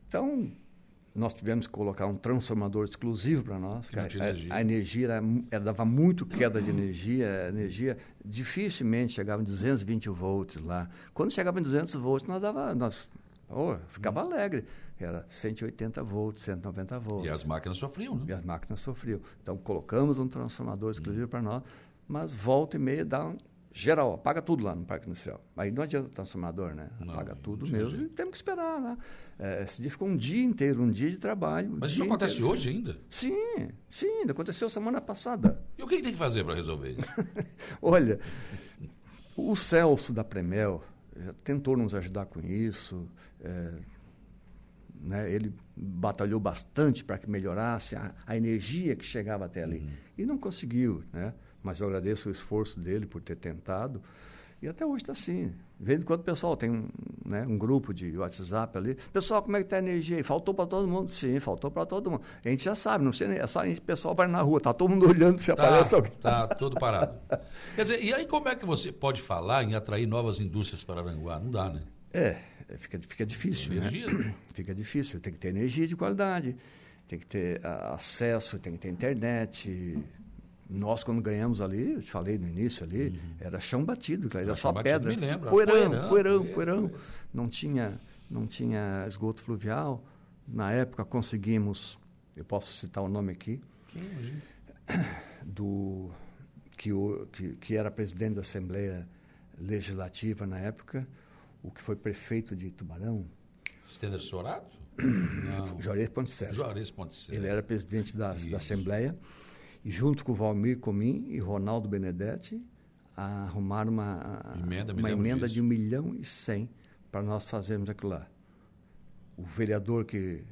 Então, nós tivemos que colocar um transformador exclusivo para nós. A, energia. a, energia era, era, dava muito queda de energia, a energia dificilmente chegava em 220 volts lá. Quando chegava em 200 volts, nós dava, nós oh, ficava hum. alegre. Era 180 volts, 190 volts. E as máquinas sofriam, né? E as máquinas sofriam. Então colocamos um transformador exclusivo hum. para nós, mas volta e meia dá um, geral, apaga tudo lá no Parque Industrial. Aí não adianta o transformador, né? Apaga não, tudo mesmo e temos que esperar lá. É, esse dia ficou um dia inteiro, um dia de trabalho. Mas isso acontece inteiro, hoje ainda? Sim, sim, ainda aconteceu semana passada. E o que, que tem que fazer para resolver isso? Olha, o Celso da Premel tentou nos ajudar com isso. É, né, ele batalhou bastante para que melhorasse a, a, energia que chegava até ali. Uhum. E não conseguiu, né? Mas eu agradeço o esforço dele por ter tentado. E até hoje está assim. De vez em quando o pessoal tem um, né, um grupo de WhatsApp ali. Pessoal, como é que está a energia? Faltou para todo mundo? Sim, faltou para todo mundo. A gente já sabe, não sei, é só o pessoal vai na rua, está todo mundo olhando se tá, aparece alguém. Está tudo parado. Quer dizer, e aí como é que você pode falar em atrair novas indústrias para Aranguá? Não dá, né? É, é fica, fica difícil. Energia? Né? Fica difícil. Tem que ter energia de qualidade, tem que ter acesso, tem que ter internet, nós, quando ganhamos ali, eu te falei no início ali, uhum. era chão batido, era, era só pedra. Me lembro, poeirão, poeirão, poeirão, poeirão. Não tinha, não tinha esgoto fluvial. Na época conseguimos, eu posso citar o nome aqui, Sim, do que, o, que, que era presidente da Assembleia Legislativa na época, o que foi prefeito de Tubarão. Stender Sorato? Não. Juarez Ponticelli. Juarez Ponticelli. Ele era presidente da, da Assembleia junto com o Valmir Comim e Ronaldo Benedetti, arrumaram uma emenda, uma emenda de um milhão e cem para nós fazermos aquilo lá. O vereador que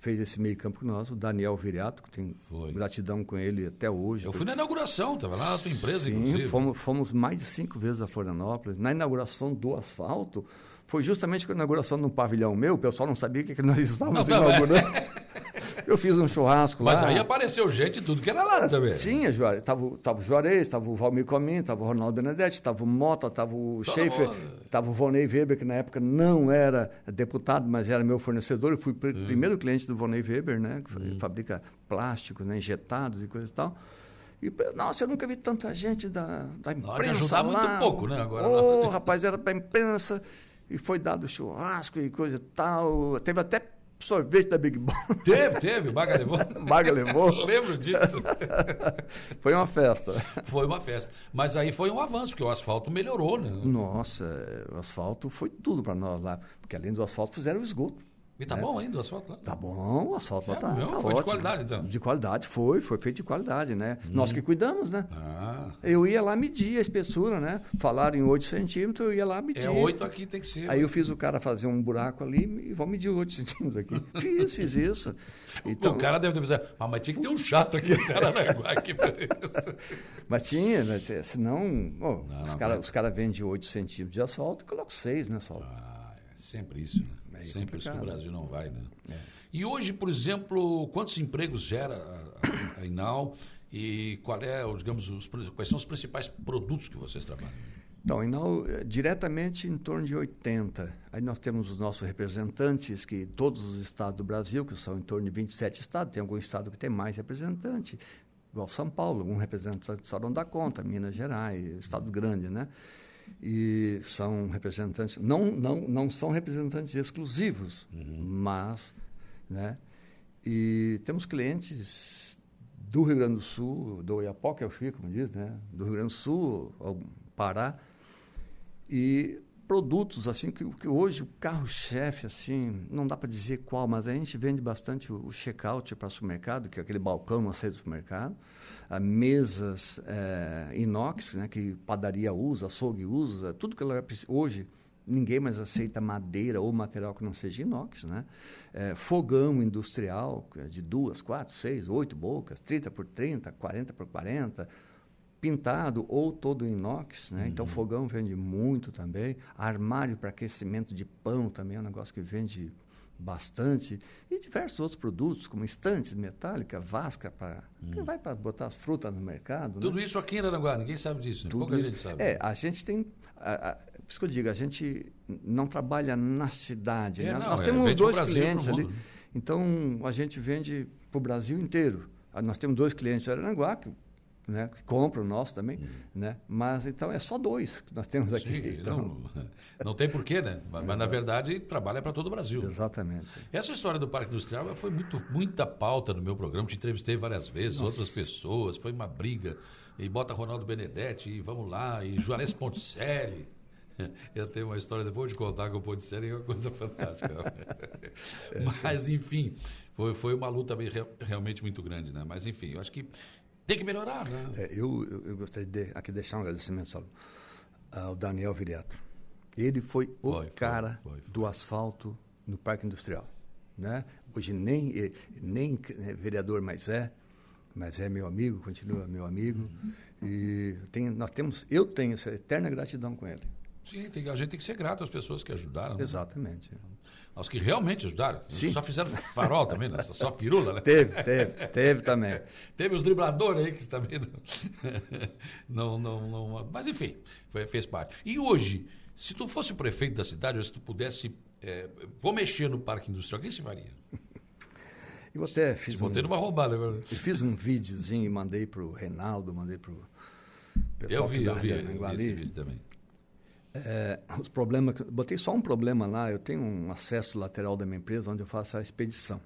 fez esse meio campo com nós, o Daniel Viriato, que tem Foi. gratidão com ele até hoje. Eu fui na inauguração, estava lá na tua empresa, Sim, inclusive. Fomos, fomos mais de cinco vezes a Florianópolis. Na inauguração do asfalto, foi justamente com a inauguração no pavilhão meu, o pessoal não sabia o que, que nós estávamos não, inaugurando. Eu fiz um churrasco Mas lá. Mas aí apareceu gente tudo que era lá também. Tinha, Juarez. Tava, tava o Juarez, tava o Valmir Comim, tava o Ronaldo Benedetti, tava o Mota, tava o Schaefer, mundo. tava o Vonei Weber, que na época não era deputado, mas era meu fornecedor. Eu fui hum. primeiro cliente do Vonei Weber, né? Que hum. fabrica plásticos né, injetados e coisa e tal. E, nossa, eu nunca vi tanta gente da, da imprensa. Ajudar lá. muito pouco, né? Agora, oh, rapaz, era para a imprensa e foi dado churrasco e coisa e tal. Teve até sorvete da Big Bom. Teve, teve, o Baga levou. Baga levou. Lembro disso. foi uma festa. Foi uma festa. Mas aí foi um avanço, porque o asfalto melhorou, né? Nossa, o asfalto foi tudo para nós lá. Porque além do asfalto fizeram o esgoto. E tá né? bom ainda o asfalto lá? Tá bom, o asfalto é, lá tá, não, tá foi ótimo. de qualidade, então? De qualidade, foi, foi feito de qualidade, né? Hum. Nós que cuidamos, né? Ah. Eu ia lá medir a espessura, né? Falaram em 8 centímetros, eu ia lá medir. É 8 aqui tem que ser. Aí eu fiz o cara fazer um buraco ali e vou medir 8 centímetros aqui. fiz, fiz isso. Então, o cara deve ter pensado, ah, mas tinha que ter um chato aqui em Saranaguá aqui pra isso. Mas tinha, né? senão oh, não, os caras cara vendem 8 centímetros de asfalto e colocam 6, né, Saulo? Ah, é sempre isso, né? É sempre isso que o Brasil não vai, né? É. E hoje, por exemplo, quantos empregos gera a, a, a Inal e qual é, digamos, os, quais são os principais produtos que vocês trabalham? Então, Inal, diretamente em torno de 80. Aí nós temos os nossos representantes, que todos os estados do Brasil, que são em torno de 27 estados, tem algum estado que tem mais representante, igual São Paulo, um representante só não dá conta, Minas Gerais, estado grande, né? E são representantes, não, não, não são representantes exclusivos, uhum. mas, né? E temos clientes do Rio Grande do Sul, do Oiapoque ao Chico, como diz, né? Do Rio Grande do Sul ao Pará, e produtos assim que, que hoje o carro-chefe assim não dá para dizer qual mas a gente vende bastante o, o check-out para o supermercado que é aquele balcão na saída do supermercado mesas é, inox né que padaria usa açougue usa tudo que ela hoje ninguém mais aceita madeira ou material que não seja inox né é, fogão industrial é de duas quatro seis oito bocas 30 por 30 40 por 40 pintado ou todo inox, né? Então, uhum. Então fogão vende muito também. Armário para aquecimento de pão também é um negócio que vende bastante e diversos outros produtos como estantes metálica, vasca para uhum. que vai para botar as frutas no mercado. Tudo né? isso aqui em Aranaguá, ninguém sabe disso, né? Tudo pouca isso. gente sabe. É, a gente tem a, a, por isso que eu digo, a gente não trabalha na cidade. É, né? não, Nós é, temos dois Brasil, clientes ali. Então, a gente vende para o Brasil inteiro. Nós temos dois clientes em Aranaguá, que né, que compra o nosso também, uhum. né? Mas então é só dois que nós temos aqui. Sim, então... não, não tem porquê, né? Mas, mas na verdade trabalha para todo o Brasil. Exatamente. Essa história do Parque Industrial foi muito, muita pauta no meu programa, te entrevistei várias vezes, Nossa. outras pessoas, foi uma briga. E bota Ronaldo Benedetti, e vamos lá, e Juarez Ponticelli. Eu tenho uma história depois de contar com o Ponticelli, é uma coisa fantástica. Mas, enfim, foi, foi uma luta realmente muito grande, né? Mas, enfim, eu acho que tem que melhorar, né? É, eu, eu, eu, gostaria de aqui deixar um agradecimento só ao Daniel Viriato. Ele foi o foi, cara foi, foi, do asfalto no Parque Industrial. Né? Hoje nem, nem né, vereador mais é, mas é meu amigo, continua meu amigo. Uhum. E tem, nós temos, eu tenho essa eterna gratidão com ele. Sim, tem, a gente tem que ser grato às pessoas que ajudaram. Né? Exatamente. Aos que realmente ajudaram. Sim. Só fizeram farol também, né? Só firula, né? Teve, teve, teve também. teve os dribladores aí que também não, não, não, Mas enfim, foi, fez parte. E hoje, se tu fosse o prefeito da cidade, ou se tu pudesse. É, vou mexer no parque industrial, o que se faria? Eu até fiz. Te botei um, numa roubada agora. Eu fiz um videozinho e mandei para o Reinaldo, mandei para o pessoal eu vi, que eu vi, eu vi esse vídeo também. É, os problemas, botei só um problema lá, eu tenho um acesso lateral da minha empresa onde eu faço a expedição.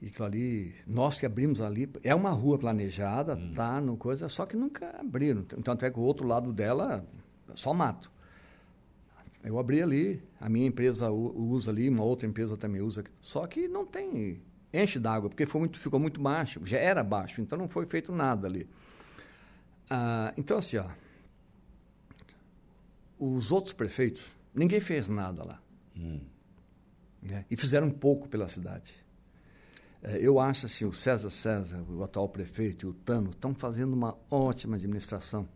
E que ali, nós que abrimos ali, é uma rua planejada, hum. tá no coisa, só que nunca abriram. Tanto é que o outro lado dela, só mato. Eu abri ali, a minha empresa usa ali, uma outra empresa também usa, só que não tem, enche d'água, porque foi muito, ficou muito baixo, já era baixo, então não foi feito nada ali. Ah, então assim, ó, os outros prefeitos, ninguém fez nada lá. Hum. Né? E fizeram pouco pela cidade. É, eu acho assim, o César César, o atual prefeito, e o Tano, estão fazendo uma ótima administração.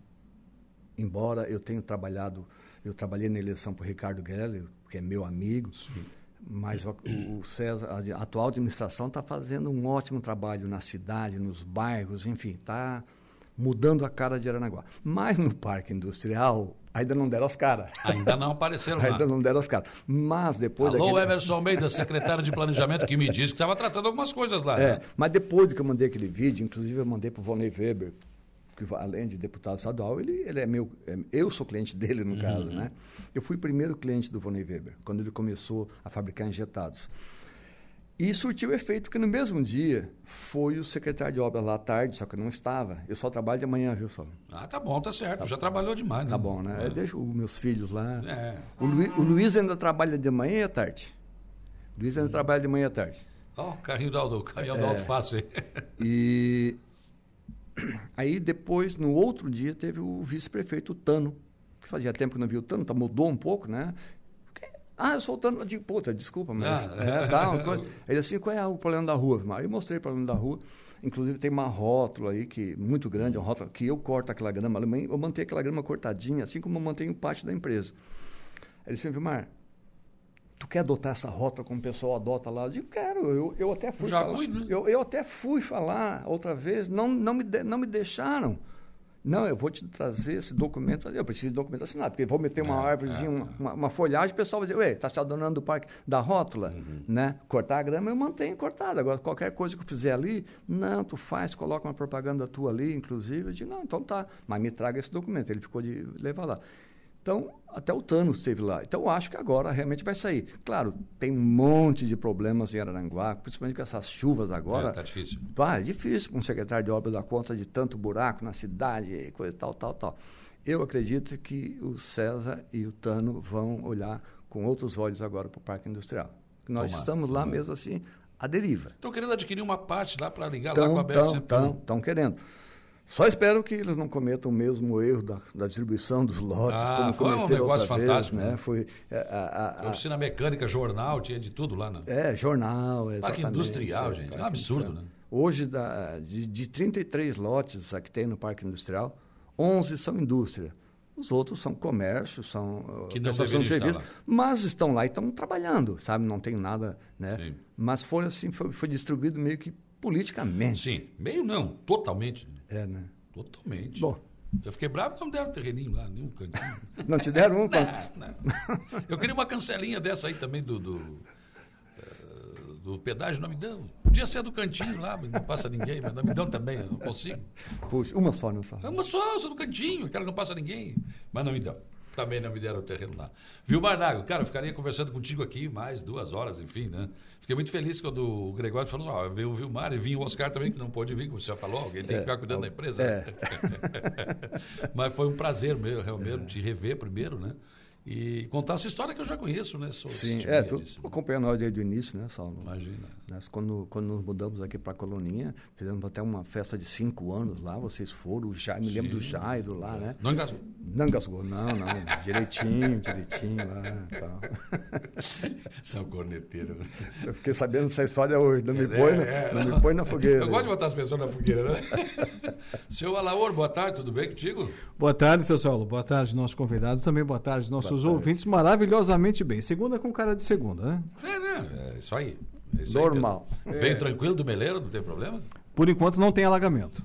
Embora eu tenha trabalhado, eu trabalhei na eleição para o Ricardo Geller, que é meu amigo, Sim. mas o, o, César, a atual administração está fazendo um ótimo trabalho na cidade, nos bairros, enfim, está mudando a cara de Aranaguá. Mas no parque industrial, Ainda não deram as caras. Ainda não apareceram lá. Ainda não deram as caras. Mas depois Alô, daquele... Everson Almeida, secretário de Planejamento, que me disse que estava tratando algumas coisas lá. É, né? mas depois que eu mandei aquele vídeo, inclusive eu mandei para o Vonei Weber, que além de deputado estadual, ele, ele é meu. é- eu sou cliente dele, no caso, né? Eu fui o primeiro cliente do Vonei Weber, quando ele começou a fabricar injetados. E surtiu efeito, porque no mesmo dia foi o secretário de obras lá à tarde, só que eu não estava. Eu só trabalho de manhã, viu, Saulo? Ah, tá bom, tá certo. Já trabalhou demais, né? Tá bom, né? É. Eu deixo os meus filhos lá. É. O, Luiz, o Luiz ainda trabalha de manhã e à tarde. O Luiz ainda trabalha de manhã e à tarde. Ó, o carrinho do Aldo, o caminhão do É. Aldo Fácil aí. E aí depois, no outro dia, teve o vice-prefeito, Tano, que fazia tempo que não via o Tano, tá, mudou um pouco, né? Ah, eu sou o Tano. Eu digo, puta, desculpa, mas... Ah, né, é. tá, uma coisa. Ele assim, qual é o problema da rua? Aí eu mostrei o problema da rua. Inclusive tem uma rótula aí, que muito grande, uma rótula, que eu corto aquela grama, eu mantenho aquela grama cortadinha, assim como eu mantenho pátio da empresa. Ele disse, Vilmar, tu quer adotar essa rota como o pessoal adota lá? Eu digo, quero, eu, eu até fui Já falar. fui, né? eu, eu até fui falar outra vez, não, não, me, de- não me deixaram. Não, eu vou te trazer esse documento, eu preciso de documento assinado, porque vou meter uma É, árvorezinha, é, uma, uma, uma folhagem, o pessoal vai dizer, ué, está se adonando do parque da rótula, Uhum. né? Cortar a grama, eu mantenho cortada. Agora, qualquer coisa que eu fizer ali, não, tu faz, coloca uma propaganda tua ali, inclusive. Eu digo, não, então tá, mas me traga esse documento. Ele ficou de levar lá. Então, até o Thanos esteve lá. Então, eu acho que agora realmente vai sair. Claro, tem um monte de problemas em Araranguá, principalmente com essas chuvas agora. É, tá difícil. Vai, é difícil para um secretário de obras dar conta de tanto buraco na cidade, e coisa tal, tal, tal. Eu acredito que o César e o Tano vão olhar com outros olhos agora para o Parque Industrial. Nós Tomara, estamos lá mesmo assim, à deriva. Estão querendo adquirir uma parte lá para ligar lá Estão, com a estão, estão querendo. Só espero que eles não cometam o mesmo erro da, da distribuição dos lotes, Ah, como foi um cometeram negócio outra fantástico, vez, né? né? Foi é, a- a- a- Oficina mecânica, jornal, tinha de tudo lá, né? é, jornal, exatamente. industrial, é, gente, é um parque absurdo, industrial. né? Hoje, da, de, de 33 lotes que tem no Parque Industrial, 11 são indústria. Os outros são comércio, são uh, Que não prestação de serviço, mas estão lá e estão trabalhando, sabe? Não tem nada, né? Sim. Mas foi assim, foi, foi distribuído meio que politicamente. Sim, meio não, totalmente. É, né? Totalmente. Bom. Eu fiquei bravo que não deram terreninho lá, nenhum cantinho. Não te deram um? Não, não. Eu queria uma cancelinha dessa aí também do, do, eh, do pedágio, não me dão. Podia ser do cantinho lá, não passa ninguém, mas não me dão também, eu não consigo. Puxa, uma só, não só. Uma só, só do cantinho, aquela que não passa ninguém. Mas não me dão. Também não me deram o terreno lá. Vilmar Nago, cara, eu ficaria conversando contigo aqui mais duas horas, enfim, né? Fiquei muito feliz quando o Gregório falou, ó, veio o Vilmar e vinha o Oscar também, que não pôde vir, como você já falou, alguém tem que ficar cuidando da empresa. é. Mas foi um prazer meu, realmente, te rever primeiro, né? E contar essa história que eu já conheço, né? Sou Sim, é, tu disso. acompanhando nós desde o início, né, Saulo? Imagina. Nós, quando, quando nos mudamos aqui para a Coloninha, fizemos até uma festa de cinco anos lá, vocês foram, o Jairo, me lembro do Jairo lá, né? Não engasgou. Não engasgou, não, não, direitinho, direitinho lá e tal. São corneteiro. Eu fiquei sabendo dessa história hoje, não me É, põe, na- é, não não. me põe na fogueira. Eu gosto de botar as pessoas na fogueira, né? Seu Alaor, boa tarde, tudo bem contigo? Boa tarde, seu Saulo. Boa tarde, nosso convidado. Também boa tarde, nossos ouvintes. Maravilhosamente bem. Segunda com cara de segunda, né? É, né? É isso aí. É isso aí Normal. mesmo. Veio tranquilo do Meleiro, não tem problema? Por enquanto não tem alagamento.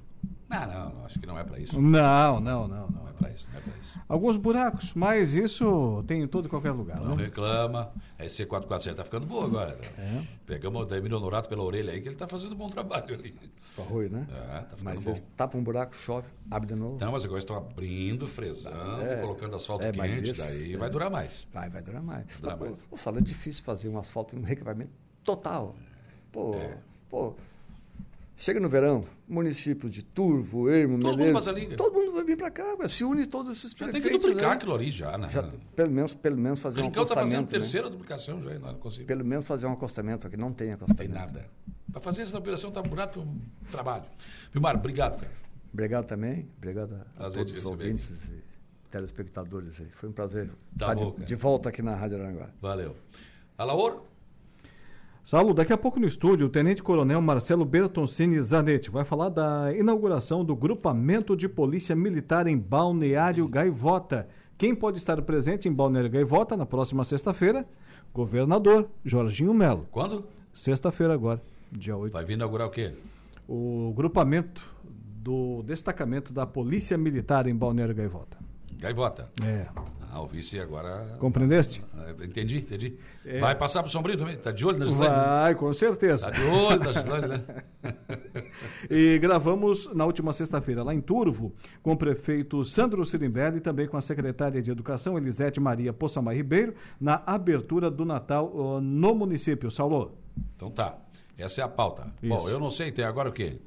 Não, não, acho que não é pra isso. Não, não, não, Não não. é pra isso, não é pra isso. Alguns buracos, mas isso tem em todo e qualquer lugar. Não Né? reclama. A EC447 tá ficando boa agora. Pegamos o Daimir Honorato pela orelha aí, que ele tá fazendo um bom trabalho ali. O arroio, né? É, tá ficando Mas bom. eles tapam um buraco, chove, abre de novo. Não, mas agora estão abrindo, fresando, É. colocando asfalto É, quente, desses, daí é. vai durar mais. Vai, vai durar mais. Durar Pô, mais. Pô, Saulo, é difícil fazer um asfalto, um recapeamento total. Pô, É. pô. Chega no verão, municípios de Turvo, Ermo, Todo mundo Meleiro, passa ali, cara. todo mundo vai vir para cá, se une todos esses Já tem que prefeitos, duplicar né? aquilo ali já, né? Já, pelo menos, pelo menos fazer um tá fazendo acostamento. né? terceira duplicação já, não consigo. Pelo menos fazer um acostamento aqui, não tem Não acostamento. tem nada. Para fazer essa operação tá buraco, foi um trabalho. Vilmar, obrigado, cara. Obrigado também, obrigado a Prazer todos os ouvintes e telespectadores aí. Foi um prazer Tá estar bom, de, de volta aqui na Rádio Aranguá. Valeu. Alaor, Saulo, daqui a pouco no estúdio, o Tenente Coronel Marcelo Bertoncini Zanetti vai falar da inauguração do grupamento de polícia militar em Balneário Gaivota. Quem pode estar presente em Balneário Gaivota na próxima sexta-feira? Governador Jorginho Melo. quando? Sexta-feira agora, dia 8. Vai vir inaugurar o quê? O grupamento do destacamento da Polícia Militar em Balneário Gaivota. Gaivota. É. Ah, o vice agora. Compreendeste? Ah, entendi, entendi. Vai passar pro Sombrio também? Tá de olho na Gislaine? Vai, com certeza. Tá de olho na Gislaine, né? E gravamos na última sexta-feira lá em Turvo com o prefeito Sandro Sirimbelli e também com a secretária de Educação Elisete Maria Poçamar Ribeiro na abertura do Natal no município. Saulo. Então tá. Essa é a pauta. Isso. Bom, eu não sei, tem agora o quê?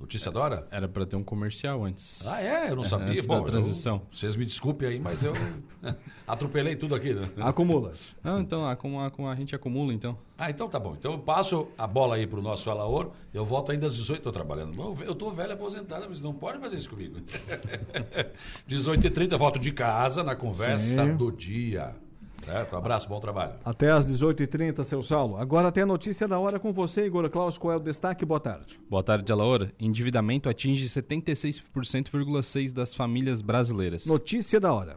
Notícia da hora? Era para ter um comercial antes. Ah, é? Eu não sabia. antes Bom, da transição. eu- vocês me desculpem aí, mas eu atropelei tudo aqui. Né? Acumula. Não, então a, com a, gente acumula, então. Ah, então tá bom. Então eu passo a bola aí pro nosso Alaor. Eu volto ainda às 18, tô trabalhando. Eu tô velho aposentado, mas não pode fazer isso comigo. 18h30, eu volto de casa na conversa Sim. do dia. Certo? Um abraço, bom trabalho. Até às 18h30, seu Saulo. Agora tem a notícia da hora com você, Igor Klaus. Qual é o destaque? Boa tarde. Boa tarde, Alaor. Endividamento atinge 76,6% das famílias brasileiras. Notícia da hora.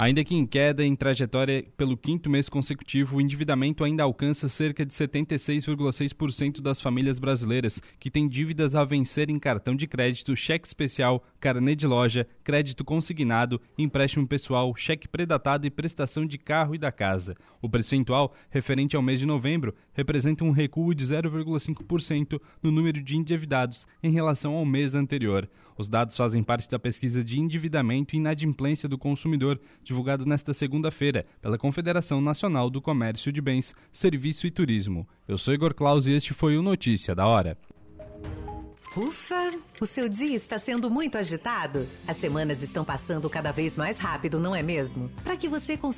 Ainda que em queda em trajetória pelo quinto mês consecutivo, o endividamento ainda alcança cerca de 76,6% das famílias brasileiras, que têm dívidas a vencer em cartão de crédito, cheque especial, carnê de loja, crédito consignado, empréstimo pessoal, cheque predatado e prestação de carro e da casa. O percentual, referente ao mês de novembro, representa um recuo de 0,5% no número de endividados em relação ao mês anterior. Os dados fazem parte da pesquisa de endividamento e inadimplência do consumidor, divulgado nesta segunda-feira pela Confederação Nacional do Comércio de Bens, Serviço e Turismo. Eu sou Igor Claus e este foi o Notícia da Hora. Ufa! O seu dia está sendo muito agitado? As semanas estão passando cada vez mais rápido, não é mesmo? Para que você consiga